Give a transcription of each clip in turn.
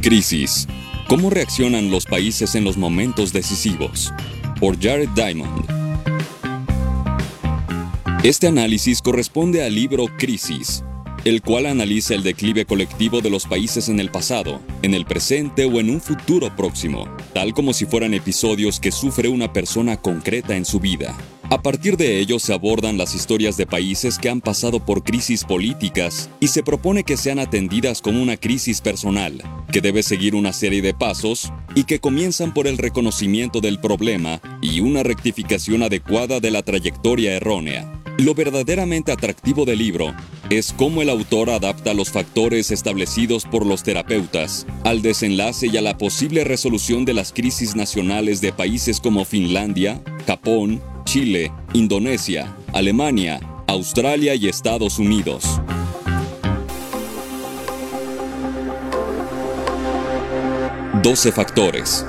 Crisis. ¿Cómo reaccionan los países en los momentos decisivos? Por Jared Diamond. Este análisis corresponde al libro Crisis, el cual analiza el declive colectivo de los países en el pasado, en el presente o en un futuro próximo, tal como si fueran episodios que sufre una persona concreta en su vida. A partir de ello se abordan las historias de países que han pasado por crisis políticas y se propone que sean atendidas como una crisis personal, que debe seguir una serie de pasos y que comienzan por el reconocimiento del problema y una rectificación adecuada de la trayectoria errónea. Lo verdaderamente atractivo del libro es cómo el autor adapta los factores establecidos por los terapeutas al desenlace y a la posible resolución de las crisis nacionales de países como Finlandia, Japón, Chile, Indonesia, Alemania, Australia y Estados Unidos. Doce factores.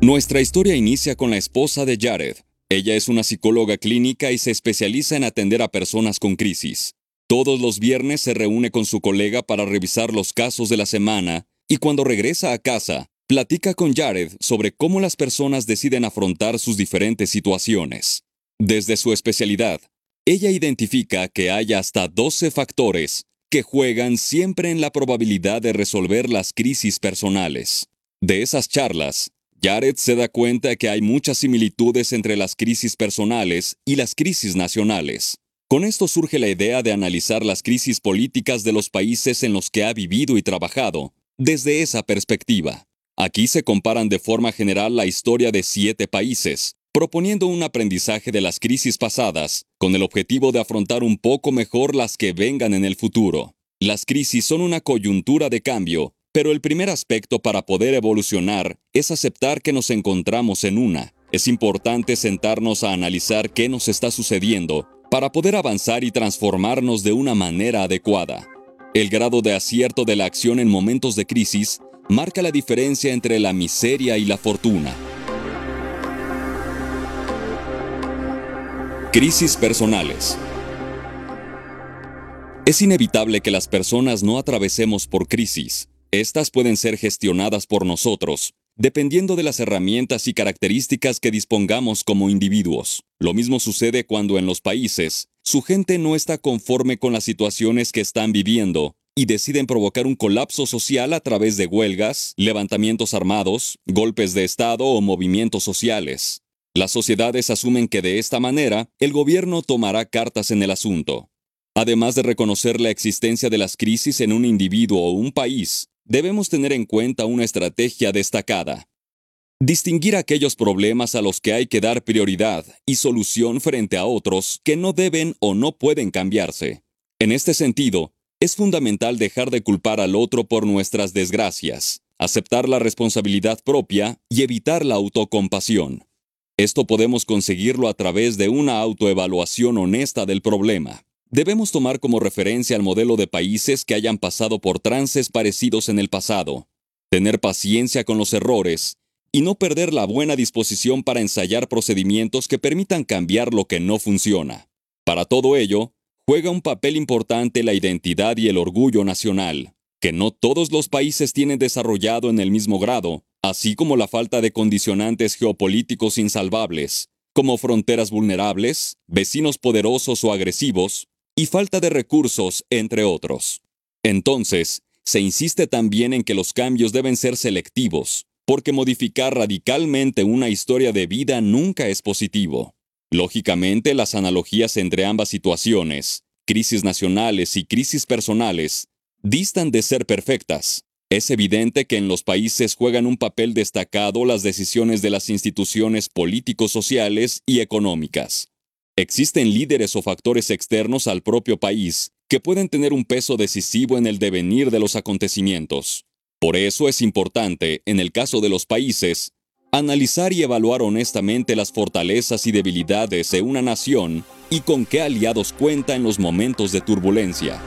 Nuestra historia inicia con la esposa de Jared, ella es una psicóloga clínica y se especializa en atender a personas con crisis. Todos los viernes se reúne con su colega para revisar los casos de la semana y cuando regresa a casa, platica con Jared sobre cómo las personas deciden afrontar sus diferentes situaciones. Desde su especialidad, ella identifica que hay hasta 12 factores que juegan siempre en la probabilidad de resolver las crisis personales. De esas charlas, Jared se da cuenta que hay muchas similitudes entre las crisis personales y las crisis nacionales. Con esto surge la idea de analizar las crisis políticas de los países en los que ha vivido y trabajado, desde esa perspectiva. Aquí se comparan de forma general la historia de siete países, proponiendo un aprendizaje de las crisis pasadas, con el objetivo de afrontar un poco mejor las que vengan en el futuro. Las crisis son una coyuntura de cambio pero el primer aspecto para poder evolucionar es aceptar que nos encontramos en una. Es importante sentarnos a analizar qué nos está sucediendo para poder avanzar y transformarnos de una manera adecuada. El grado de acierto de la acción en momentos de crisis marca la diferencia entre la miseria y la fortuna. Crisis personales. Es inevitable que las personas no atravesemos por crisis, estas pueden ser gestionadas por nosotros, dependiendo de las herramientas y características que dispongamos como individuos. Lo mismo sucede cuando en los países su gente no está conforme con las situaciones que están viviendo y deciden provocar un colapso social a través de huelgas, levantamientos armados, golpes de Estado o movimientos sociales. Las sociedades asumen que de esta manera el gobierno tomará cartas en el asunto. Además de reconocer la existencia de las crisis en un individuo o un país, debemos tener en cuenta una estrategia destacada. Distinguir aquellos problemas a los que hay que dar prioridad y solución frente a otros que no deben o no pueden cambiarse. En este sentido, es fundamental dejar de culpar al otro por nuestras desgracias, aceptar la responsabilidad propia y evitar la autocompasión. Esto podemos conseguirlo a través de una autoevaluación honesta del problema. Debemos tomar como referencia al modelo de países que hayan pasado por trances parecidos en el pasado, tener paciencia con los errores y no perder la buena disposición para ensayar procedimientos que permitan cambiar lo que no funciona. Para todo ello, juega un papel importante la identidad y el orgullo nacional, que no todos los países tienen desarrollado en el mismo grado, así como la falta de condicionantes geopolíticos insalvables, como fronteras vulnerables, vecinos poderosos o agresivos, y falta de recursos, entre otros. Entonces, se insiste también en que los cambios deben ser selectivos, porque modificar radicalmente una historia de vida nunca es positivo. Lógicamente, las analogías entre ambas situaciones, crisis nacionales y crisis personales, distan de ser perfectas. Es evidente que en los países juegan un papel destacado las decisiones de las instituciones políticos, sociales y económicas. Existen líderes o factores externos al propio país que pueden tener un peso decisivo en el devenir de los acontecimientos. Por eso es importante, en el caso de los países, analizar y evaluar honestamente las fortalezas y debilidades de una nación y con qué aliados cuenta en los momentos de turbulencia.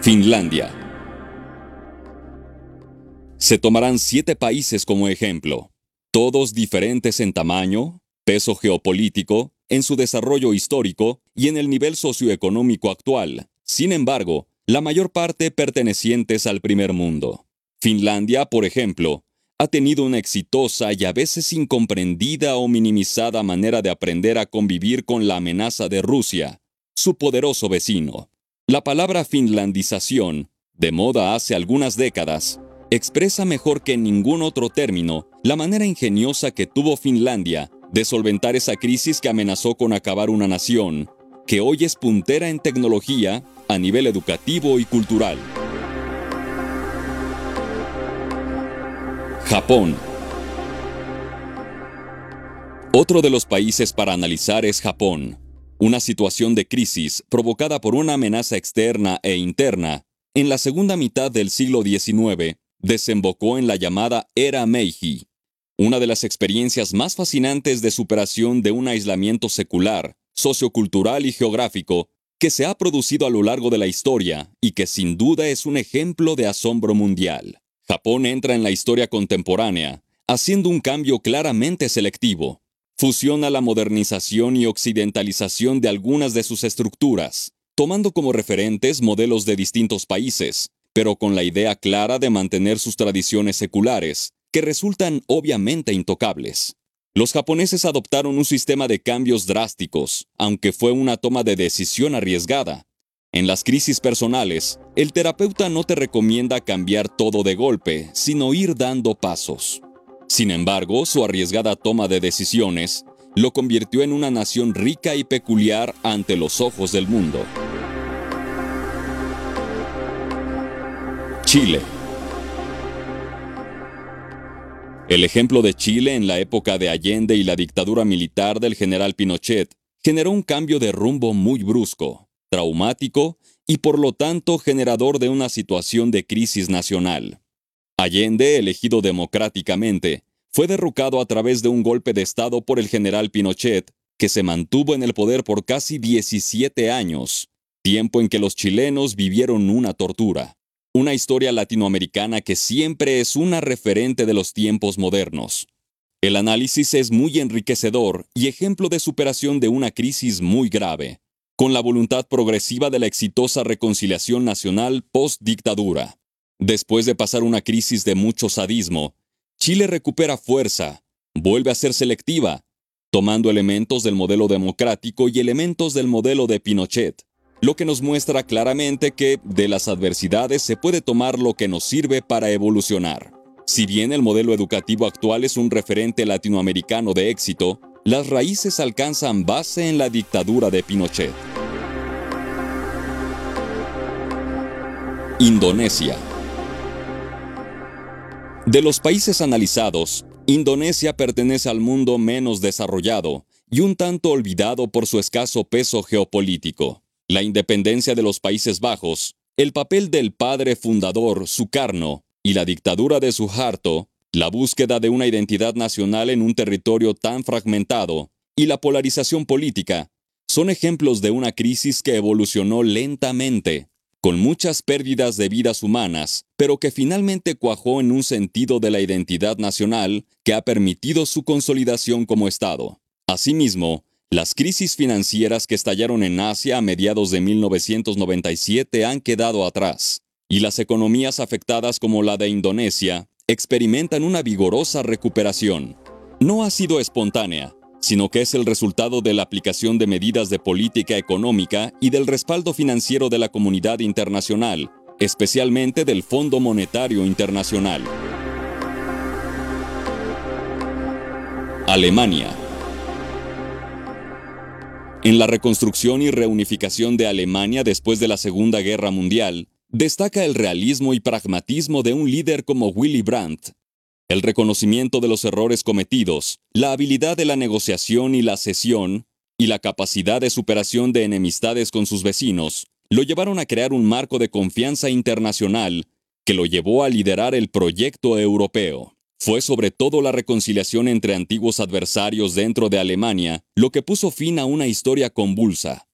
Finlandia. Se tomarán siete países como ejemplo todos diferentes en tamaño, peso geopolítico, en su desarrollo histórico y en el nivel socioeconómico actual, sin embargo, la mayor parte pertenecientes al primer mundo. Finlandia, por ejemplo, ha tenido una exitosa y a veces incomprendida o minimizada manera de aprender a convivir con la amenaza de Rusia, su poderoso vecino. La palabra finlandización, de moda hace algunas décadas, expresa mejor que ningún otro término la manera ingeniosa que tuvo Finlandia de solventar esa crisis que amenazó con acabar una nación, que hoy es puntera en tecnología a nivel educativo y cultural. Japón. Otro de los países para analizar es Japón, una situación de crisis provocada por una amenaza externa e interna en la segunda mitad del siglo XIX desembocó en la llamada Era Meiji, una de las experiencias más fascinantes de superación de un aislamiento secular, sociocultural y geográfico que se ha producido a lo largo de la historia y que sin duda es un ejemplo de asombro mundial. Japón entra en la historia contemporánea, haciendo un cambio claramente selectivo. Fusiona la modernización y occidentalización de algunas de sus estructuras, tomando como referentes modelos de distintos países, pero con la idea clara de mantener sus tradiciones seculares, que resultan obviamente intocables. Los japoneses adoptaron un sistema de cambios drásticos, aunque fue una toma de decisión arriesgada. En las crisis personales, el terapeuta no te recomienda cambiar todo de golpe, sino ir dando pasos. Sin embargo, su arriesgada toma de decisiones lo convirtió en una nación rica y peculiar ante los ojos del mundo. Chile El ejemplo de Chile en la época de Allende y la dictadura militar del general Pinochet generó un cambio de rumbo muy brusco, traumático y por lo tanto generador de una situación de crisis nacional. Allende, elegido democráticamente, fue derrocado a través de un golpe de Estado por el general Pinochet, que se mantuvo en el poder por casi 17 años, tiempo en que los chilenos vivieron una tortura una historia latinoamericana que siempre es una referente de los tiempos modernos. El análisis es muy enriquecedor y ejemplo de superación de una crisis muy grave, con la voluntad progresiva de la exitosa reconciliación nacional post-dictadura. Después de pasar una crisis de mucho sadismo, Chile recupera fuerza, vuelve a ser selectiva, tomando elementos del modelo democrático y elementos del modelo de Pinochet lo que nos muestra claramente que de las adversidades se puede tomar lo que nos sirve para evolucionar. Si bien el modelo educativo actual es un referente latinoamericano de éxito, las raíces alcanzan base en la dictadura de Pinochet. Indonesia. De los países analizados, Indonesia pertenece al mundo menos desarrollado y un tanto olvidado por su escaso peso geopolítico la independencia de los Países Bajos, el papel del padre fundador Sukarno y la dictadura de Suharto, la búsqueda de una identidad nacional en un territorio tan fragmentado y la polarización política son ejemplos de una crisis que evolucionó lentamente, con muchas pérdidas de vidas humanas, pero que finalmente cuajó en un sentido de la identidad nacional que ha permitido su consolidación como Estado. Asimismo, las crisis financieras que estallaron en Asia a mediados de 1997 han quedado atrás, y las economías afectadas como la de Indonesia experimentan una vigorosa recuperación. No ha sido espontánea, sino que es el resultado de la aplicación de medidas de política económica y del respaldo financiero de la comunidad internacional, especialmente del Fondo Monetario Internacional. Alemania en la reconstrucción y reunificación de Alemania después de la Segunda Guerra Mundial, destaca el realismo y pragmatismo de un líder como Willy Brandt, el reconocimiento de los errores cometidos, la habilidad de la negociación y la cesión, y la capacidad de superación de enemistades con sus vecinos, lo llevaron a crear un marco de confianza internacional que lo llevó a liderar el proyecto europeo. Fue sobre todo la reconciliación entre antiguos adversarios dentro de Alemania lo que puso fin a una historia convulsa.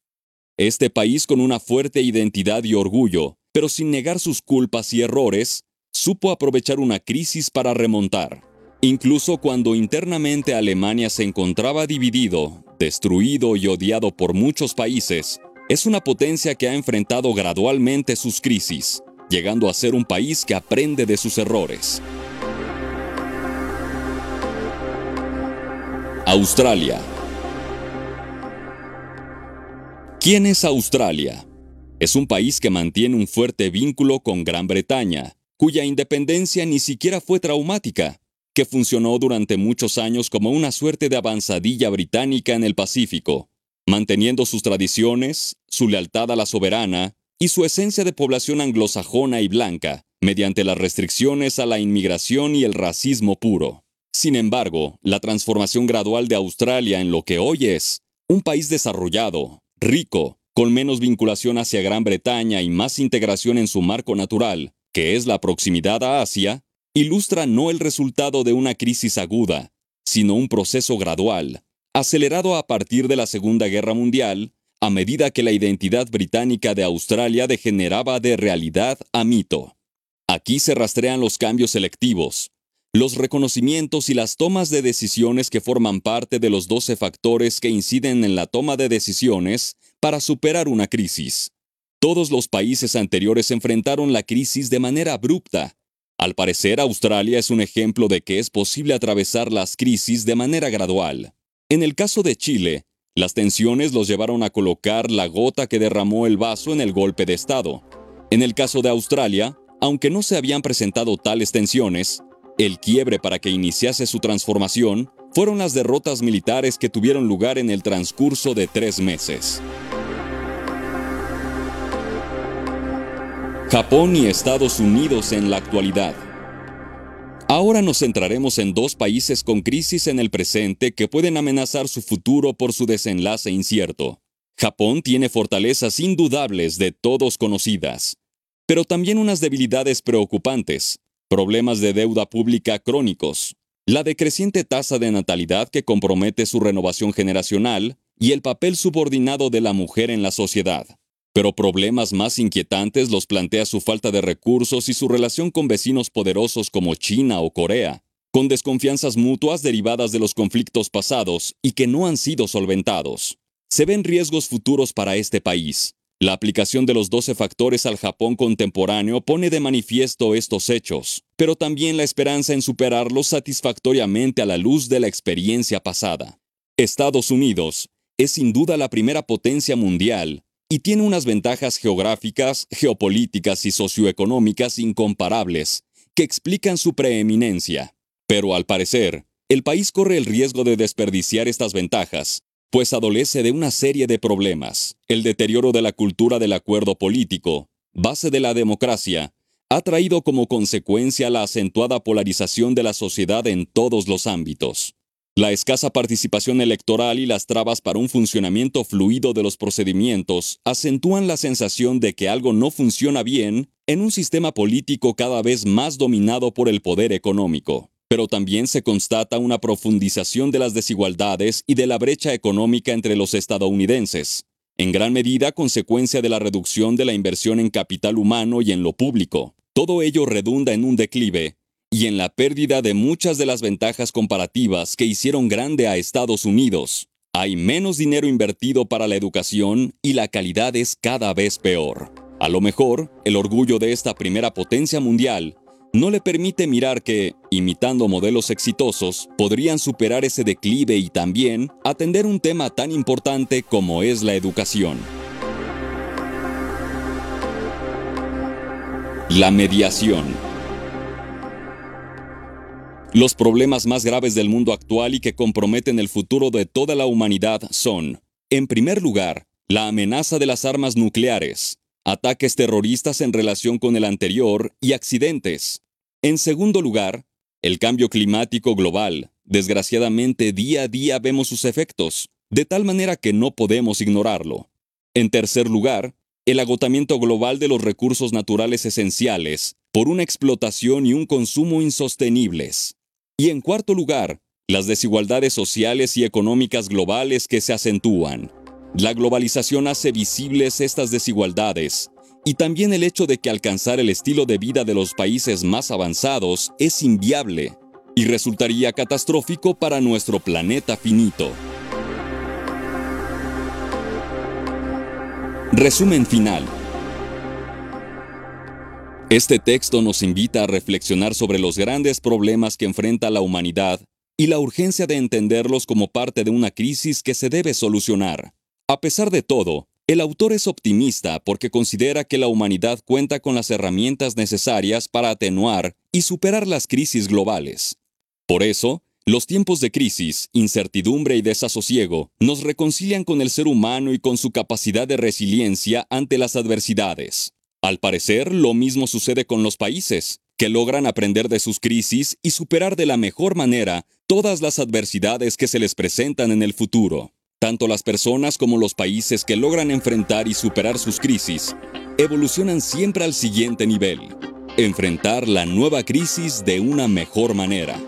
Este país con una fuerte identidad y orgullo, pero sin negar sus culpas y errores, supo aprovechar una crisis para remontar. Incluso cuando internamente Alemania se encontraba dividido, destruido y odiado por muchos países, es una potencia que ha enfrentado gradualmente sus crisis, llegando a ser un país que aprende de sus errores. Australia. ¿Quién es Australia? Es un país que mantiene un fuerte vínculo con Gran Bretaña, cuya independencia ni siquiera fue traumática, que funcionó durante muchos años como una suerte de avanzadilla británica en el Pacífico, manteniendo sus tradiciones, su lealtad a la soberana y su esencia de población anglosajona y blanca, mediante las restricciones a la inmigración y el racismo puro. Sin embargo, la transformación gradual de Australia en lo que hoy es un país desarrollado, rico, con menos vinculación hacia Gran Bretaña y más integración en su marco natural, que es la proximidad a Asia, ilustra no el resultado de una crisis aguda, sino un proceso gradual, acelerado a partir de la Segunda Guerra Mundial, a medida que la identidad británica de Australia degeneraba de realidad a mito. Aquí se rastrean los cambios selectivos, los reconocimientos y las tomas de decisiones que forman parte de los 12 factores que inciden en la toma de decisiones para superar una crisis. Todos los países anteriores enfrentaron la crisis de manera abrupta. Al parecer, Australia es un ejemplo de que es posible atravesar las crisis de manera gradual. En el caso de Chile, las tensiones los llevaron a colocar la gota que derramó el vaso en el golpe de Estado. En el caso de Australia, aunque no se habían presentado tales tensiones, el quiebre para que iniciase su transformación fueron las derrotas militares que tuvieron lugar en el transcurso de tres meses. Japón y Estados Unidos en la actualidad. Ahora nos centraremos en dos países con crisis en el presente que pueden amenazar su futuro por su desenlace incierto. Japón tiene fortalezas indudables de todos conocidas, pero también unas debilidades preocupantes, problemas de deuda pública crónicos, la decreciente tasa de natalidad que compromete su renovación generacional y el papel subordinado de la mujer en la sociedad. Pero problemas más inquietantes los plantea su falta de recursos y su relación con vecinos poderosos como China o Corea, con desconfianzas mutuas derivadas de los conflictos pasados y que no han sido solventados. Se ven riesgos futuros para este país, la aplicación de los 12 factores al Japón contemporáneo pone de manifiesto estos hechos, pero también la esperanza en superarlos satisfactoriamente a la luz de la experiencia pasada. Estados Unidos es sin duda la primera potencia mundial y tiene unas ventajas geográficas, geopolíticas y socioeconómicas incomparables que explican su preeminencia. Pero al parecer, el país corre el riesgo de desperdiciar estas ventajas pues adolece de una serie de problemas. El deterioro de la cultura del acuerdo político, base de la democracia, ha traído como consecuencia la acentuada polarización de la sociedad en todos los ámbitos. La escasa participación electoral y las trabas para un funcionamiento fluido de los procedimientos acentúan la sensación de que algo no funciona bien en un sistema político cada vez más dominado por el poder económico pero también se constata una profundización de las desigualdades y de la brecha económica entre los estadounidenses, en gran medida consecuencia de la reducción de la inversión en capital humano y en lo público. Todo ello redunda en un declive y en la pérdida de muchas de las ventajas comparativas que hicieron grande a Estados Unidos. Hay menos dinero invertido para la educación y la calidad es cada vez peor. A lo mejor, el orgullo de esta primera potencia mundial no le permite mirar que, imitando modelos exitosos, podrían superar ese declive y también atender un tema tan importante como es la educación. La mediación. Los problemas más graves del mundo actual y que comprometen el futuro de toda la humanidad son, en primer lugar, la amenaza de las armas nucleares, ataques terroristas en relación con el anterior y accidentes. En segundo lugar, el cambio climático global. Desgraciadamente, día a día vemos sus efectos, de tal manera que no podemos ignorarlo. En tercer lugar, el agotamiento global de los recursos naturales esenciales por una explotación y un consumo insostenibles. Y en cuarto lugar, las desigualdades sociales y económicas globales que se acentúan. La globalización hace visibles estas desigualdades y también el hecho de que alcanzar el estilo de vida de los países más avanzados es inviable y resultaría catastrófico para nuestro planeta finito. Resumen final. Este texto nos invita a reflexionar sobre los grandes problemas que enfrenta la humanidad y la urgencia de entenderlos como parte de una crisis que se debe solucionar. A pesar de todo, el autor es optimista porque considera que la humanidad cuenta con las herramientas necesarias para atenuar y superar las crisis globales. Por eso, los tiempos de crisis, incertidumbre y desasosiego nos reconcilian con el ser humano y con su capacidad de resiliencia ante las adversidades. Al parecer, lo mismo sucede con los países, que logran aprender de sus crisis y superar de la mejor manera todas las adversidades que se les presentan en el futuro. Tanto las personas como los países que logran enfrentar y superar sus crisis evolucionan siempre al siguiente nivel, enfrentar la nueva crisis de una mejor manera.